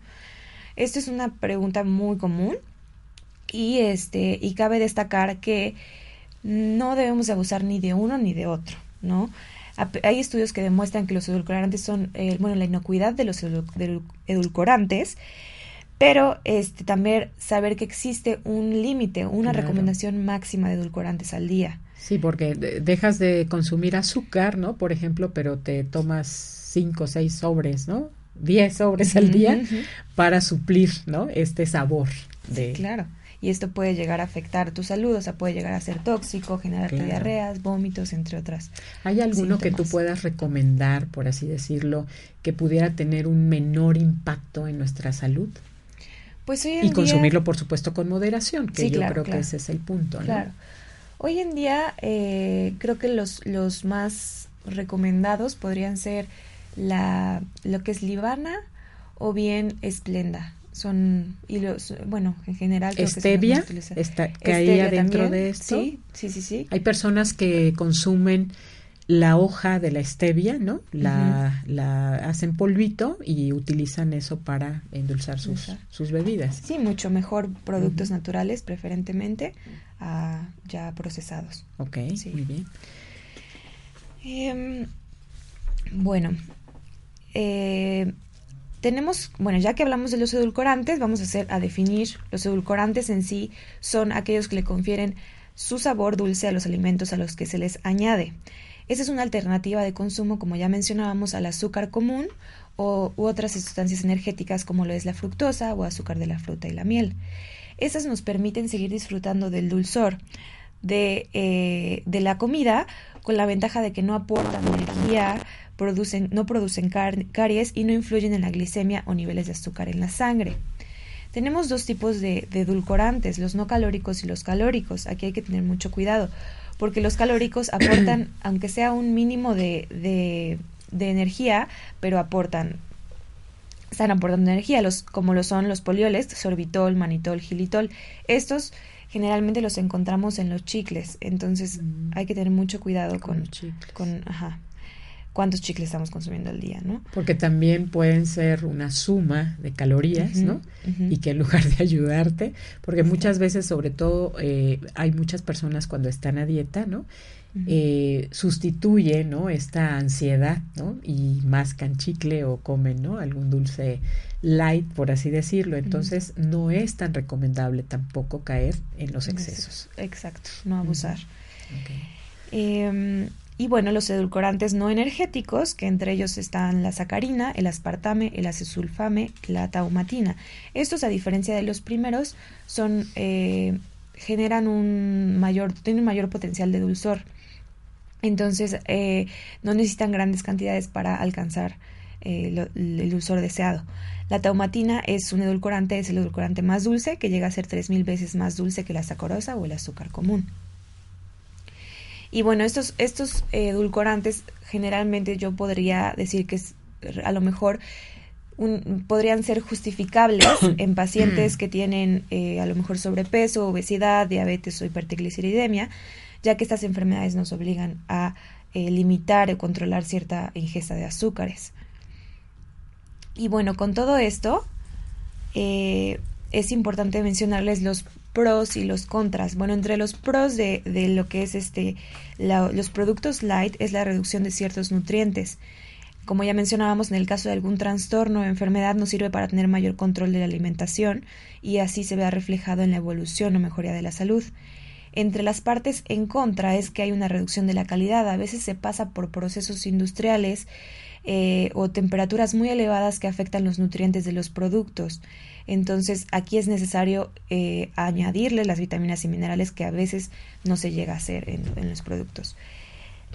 Esto es una pregunta muy común y este y cabe destacar que no debemos abusar ni de uno ni de otro, ¿no? Hay estudios que demuestran que los edulcorantes son, eh, bueno, la inocuidad de los edulcorantes, pero este, también saber que existe un límite, una recomendación máxima de edulcorantes al día. Sí, porque dejas de consumir azúcar, ¿no? Por ejemplo, pero te tomas cinco o seis sobres, ¿no? Diez sobres al día para suplir, ¿no? Este sabor de... claro y esto puede llegar a afectar tu salud, o sea, puede llegar a ser tóxico, generar diarreas, vómitos, entre otras. ¿Hay alguno que tú puedas recomendar, por así decirlo, que pudiera tener un menor impacto en nuestra salud? Pues hoy en y consumirlo, por supuesto, con moderación, que yo creo que ese es el punto. ¿no? Claro. Hoy en día eh, creo que los, los más recomendados podrían ser la, lo que es Libana o bien Esplenda son y los bueno en general stevia está caía dentro de esto sí sí sí sí. Hay personas que consumen la hoja de la stevia no la, la hacen polvito y utilizan eso para endulzar sus, sus bebidas. Sí mucho mejor productos naturales preferentemente a ya procesados. Ok, sí. muy bien. Em, bueno eh, tenemos, bueno, ya que hablamos de los edulcorantes, vamos a hacer a definir los edulcorantes en sí son aquellos que le confieren su sabor dulce a los alimentos a los que se les añade. Esa es una alternativa de consumo, como ya mencionábamos, al azúcar común o, u otras sustancias energéticas como lo es la fructosa o azúcar de la fruta y la miel. Estas nos permiten seguir disfrutando del dulzor de, eh, de la comida con la ventaja de que no aportan energía, producen, no producen caries y no influyen en la glicemia o niveles de azúcar en la sangre. Tenemos dos tipos de, edulcorantes, los no calóricos y los calóricos. Aquí hay que tener mucho cuidado, porque los calóricos aportan, aunque sea un mínimo de, de, energía, pero aportan están aportando energía, los, como lo son los polioles, sorbitol, manitol, gilitol. Estos generalmente los encontramos en los chicles, entonces mm. hay que tener mucho cuidado con, con, ajá, cuántos chicles estamos consumiendo al día, ¿no? Porque también pueden ser una suma de calorías, ¿no? Y que en lugar de ayudarte, porque muchas veces, sobre todo, eh, hay muchas personas cuando están a dieta, ¿no? eh, sustituye, ¿no? Esta ansiedad, ¿no? Y mascan chicle o comen, ¿no? Algún dulce light, por así decirlo. Entonces, no es tan recomendable tampoco caer en los excesos. Exacto, no abusar. Em, y bueno, los edulcorantes no energéticos, que entre ellos están la sacarina, el aspartame, el acesulfame, la taumatina. Estos, a diferencia de los primeros, son eh, generan un mayor, tienen un mayor potencial de dulzor. Entonces, eh, no necesitan grandes cantidades para alcanzar eh, el dulzor deseado. La taumatina es un edulcorante, es el edulcorante más dulce, que llega a ser 3.000 veces más dulce que la sacorosa o el azúcar común. Y bueno, estos, estos edulcorantes generalmente yo podría decir que es, a lo mejor podrían ser justificables en pacientes que tienen eh, a lo mejor sobrepeso, obesidad, diabetes o hipertrigliceridemia, ya que estas enfermedades nos obligan a eh, limitar o controlar cierta ingesta de azúcares. Y bueno, con todo esto, eh, es importante mencionarles los pros y los contras. Bueno, entre los pros de, de lo que es este los productos light es la reducción de ciertos nutrientes. Como ya mencionábamos, en el caso de algún trastorno o enfermedad nos sirve para tener mayor control de la alimentación y así se vea reflejado en la evolución o mejoría de la salud. Entre las partes en contra es que hay una reducción de la calidad. A veces se pasa por procesos industriales eh, o temperaturas muy elevadas que afectan los nutrientes de los productos. Entonces aquí es necesario eh, añadirle las vitaminas y minerales que a veces no se llega a hacer en, los productos.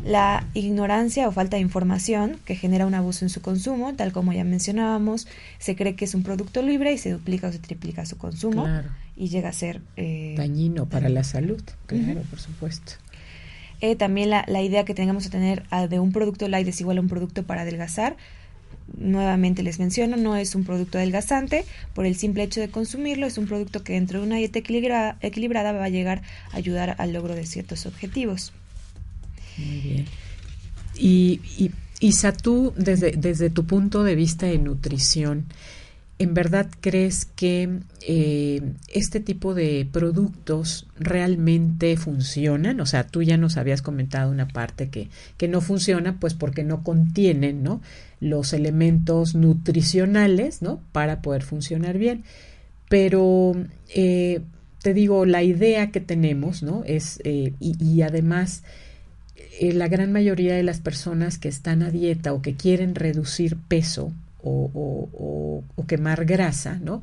La ignorancia o falta de información que genera un abuso en su consumo, tal como ya mencionábamos, se cree que es un producto libre y se duplica o se triplica su consumo y llega a ser eh, dañino para la salud, claro, por supuesto. Eh, también la, la, idea que tengamos a tener ah, de un producto light es igual a un producto para adelgazar, nuevamente les menciono, no es un producto adelgazante, por el simple hecho de consumirlo, es un producto que dentro de una dieta equilibrada, va a llegar a ayudar al logro de ciertos objetivos. Muy bien. Y, y Isa, tú, desde, desde tu punto de vista de nutrición, ¿en verdad crees que eh, este tipo de productos realmente funcionan? O sea, tú ya nos habías comentado una parte que, que no funciona, pues porque no contienen, ¿no? los elementos nutricionales, ¿no? Para poder funcionar bien. Pero eh, te digo, la idea que tenemos, ¿no? Es, eh, y, además, la gran mayoría de las personas que están a dieta o que quieren reducir peso o, o quemar grasa, ¿no?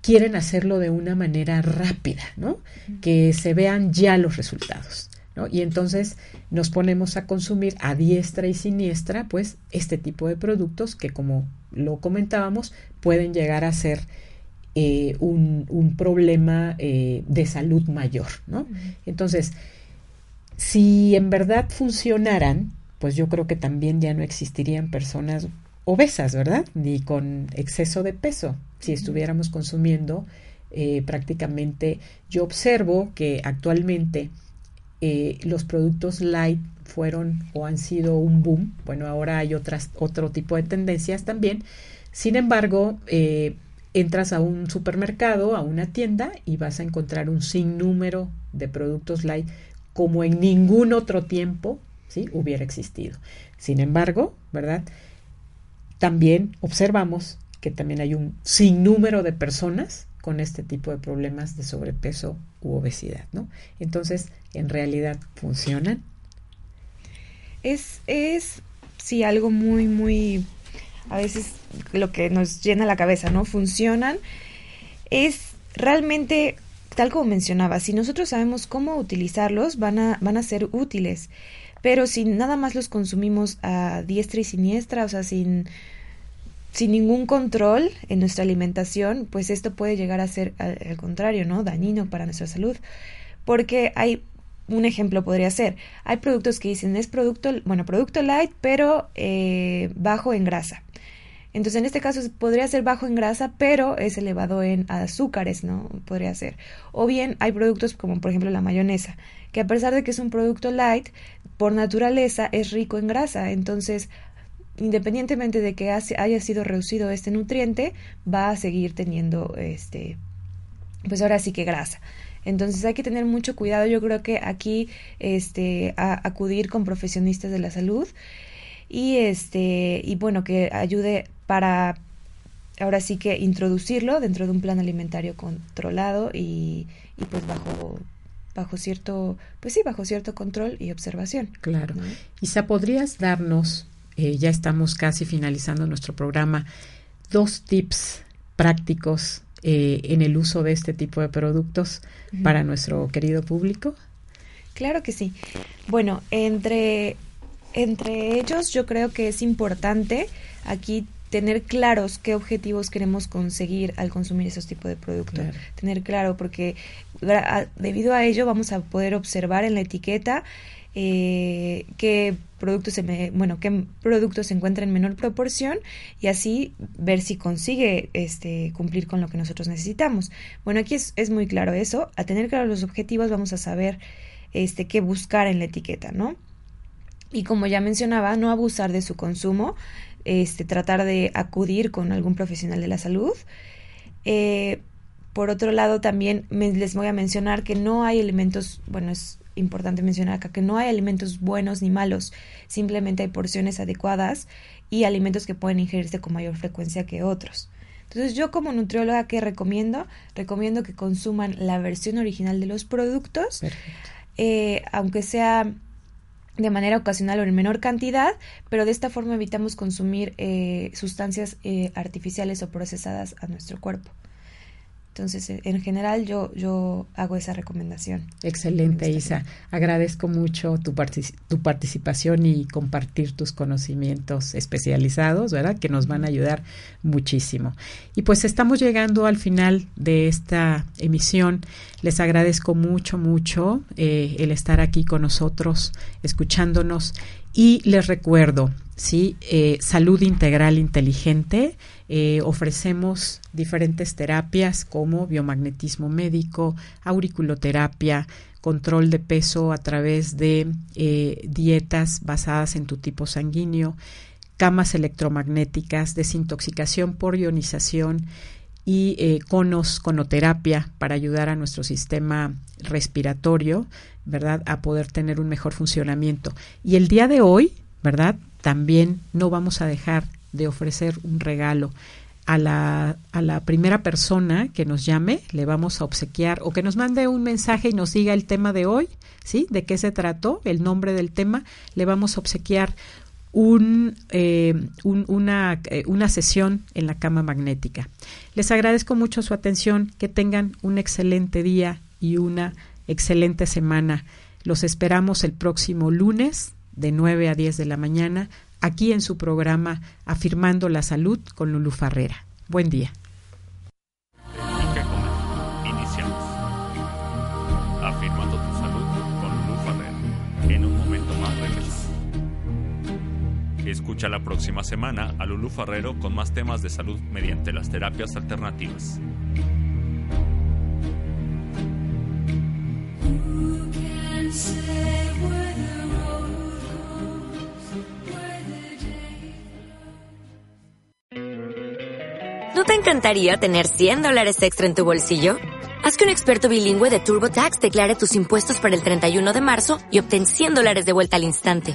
Quieren hacerlo de una manera rápida, ¿no? Que se vean ya los resultados. Y entonces nos ponemos a consumir a diestra y siniestra, pues, este tipo de productos que, como lo comentábamos, pueden llegar a ser eh, un, problema eh, de salud mayor, ¿no? Entonces, si en verdad funcionaran, pues yo creo que también ya no existirían personas obesas, ¿verdad? Ni con exceso de peso, si estuviéramos consumiendo eh, prácticamente, yo observo que actualmente eh, los productos light fueron o han sido un boom. Bueno, ahora hay otras, otro tipo de tendencias también. Sin embargo, eh, entras a un supermercado, a una tienda y vas a encontrar un sinnúmero de productos light como en ningún otro tiempo ¿sí? hubiera existido. Sin embargo, ¿verdad? También observamos que también hay un sinnúmero de personas con este tipo de problemas de sobrepeso u obesidad, ¿no? Entonces, ¿en realidad funcionan? Es, es, sí, algo muy, muy, a veces lo que nos llena la cabeza, ¿no? Funcionan. Es realmente, tal como mencionaba, si nosotros sabemos cómo utilizarlos, van a, van a ser útiles. Pero si nada más los consumimos a diestra y siniestra, o sea, sin sin ningún control en nuestra alimentación, pues esto puede llegar a ser al, contrario, ¿no? Dañino para nuestra salud. Porque hay un ejemplo podría ser, hay productos que dicen es producto, bueno, producto light, pero eh, bajo en grasa. Entonces, en este caso podría ser bajo en grasa, pero es elevado en azúcares, ¿no? Podría ser. O bien hay productos como por ejemplo la mayonesa, que a pesar de que es un producto light, por naturaleza es rico en grasa. Entonces, independientemente de que haya sido reducido este nutriente, va a seguir teniendo este, pues ahora sí que grasa. Entonces hay que tener mucho cuidado. Yo creo que aquí este acudir con profesionistas de la salud y este y bueno que ayude para ahora sí que introducirlo dentro de un plan alimentario controlado y, y pues bajo bajo cierto pues sí bajo cierto control y observación. Claro. Isa, podrías darnos eh, ya estamos casi finalizando nuestro programa, dos tips prácticos eh, en el uso de este tipo de productos para nuestro querido público? Claro que sí. Bueno, entre, entre ellos yo creo que es importante aquí tener claros qué objetivos queremos conseguir al consumir esos tipos de productos. Tener claro, porque debido a ello vamos a poder observar en la etiqueta eh, qué productos se bueno, qué productos se encuentra en menor proporción y así ver si consigue este cumplir con lo que nosotros necesitamos. Bueno, aquí es, es muy claro eso, a tener claros los objetivos vamos a saber este qué buscar en la etiqueta, ¿no? Y como ya mencionaba, no abusar de su consumo, este, tratar de acudir con algún profesional de la salud. Eh, por otro lado, también les voy a mencionar que no hay elementos, bueno, es importante mencionar acá que no hay alimentos buenos ni malos, simplemente hay porciones adecuadas y alimentos que pueden ingerirse con mayor frecuencia que otros. Entonces yo como nutrióloga, ¿qué recomiendo? Recomiendo que consuman la versión original de los productos, eh, aunque sea de manera ocasional o en menor cantidad, pero de esta forma evitamos consumir eh, sustancias eh, artificiales o procesadas a nuestro cuerpo. Entonces, eh, en general yo, yo hago esa recomendación. Excelente, Isa. Agradezco mucho tu, tu participación y compartir tus conocimientos especializados, ¿verdad? Que nos van a ayudar muchísimo. Y pues estamos llegando al final de esta emisión. Les agradezco mucho, mucho eh, el estar aquí con nosotros, escuchándonos. Y les recuerdo, ¿sí? Eh, salud integral inteligente eh, ofrecemos diferentes terapias como biomagnetismo médico, auriculoterapia, control de peso a través de eh, dietas basadas en tu tipo sanguíneo, camas electromagnéticas, desintoxicación por ionización y eh, conos, conoterapia para ayudar a nuestro sistema respiratorio, ¿verdad? A poder tener un mejor funcionamiento. Y el día de hoy, ¿verdad? También no vamos a dejar de ofrecer un regalo. A la, a la primera persona que nos llame le vamos a obsequiar o que nos mande un mensaje y nos diga el tema de hoy, ¿sí? De qué se trató, el nombre del tema, le vamos a obsequiar un, eh, una, eh, una sesión en la cama magnética. Les agradezco mucho su atención, que tengan un excelente día y una excelente semana. Los esperamos el próximo lunes de 9 a 10 de la mañana aquí en su programa Afirmando la Salud con Lulu Farrera. Buen día. Escucha la próxima semana a Lulu Farrero con más temas de salud mediante las terapias alternativas. ¿No te encantaría tener 100 dólares extra en tu bolsillo? Haz que un experto bilingüe de TurboTax declare tus impuestos para el 31 de marzo y obtén 100 dólares de vuelta al instante.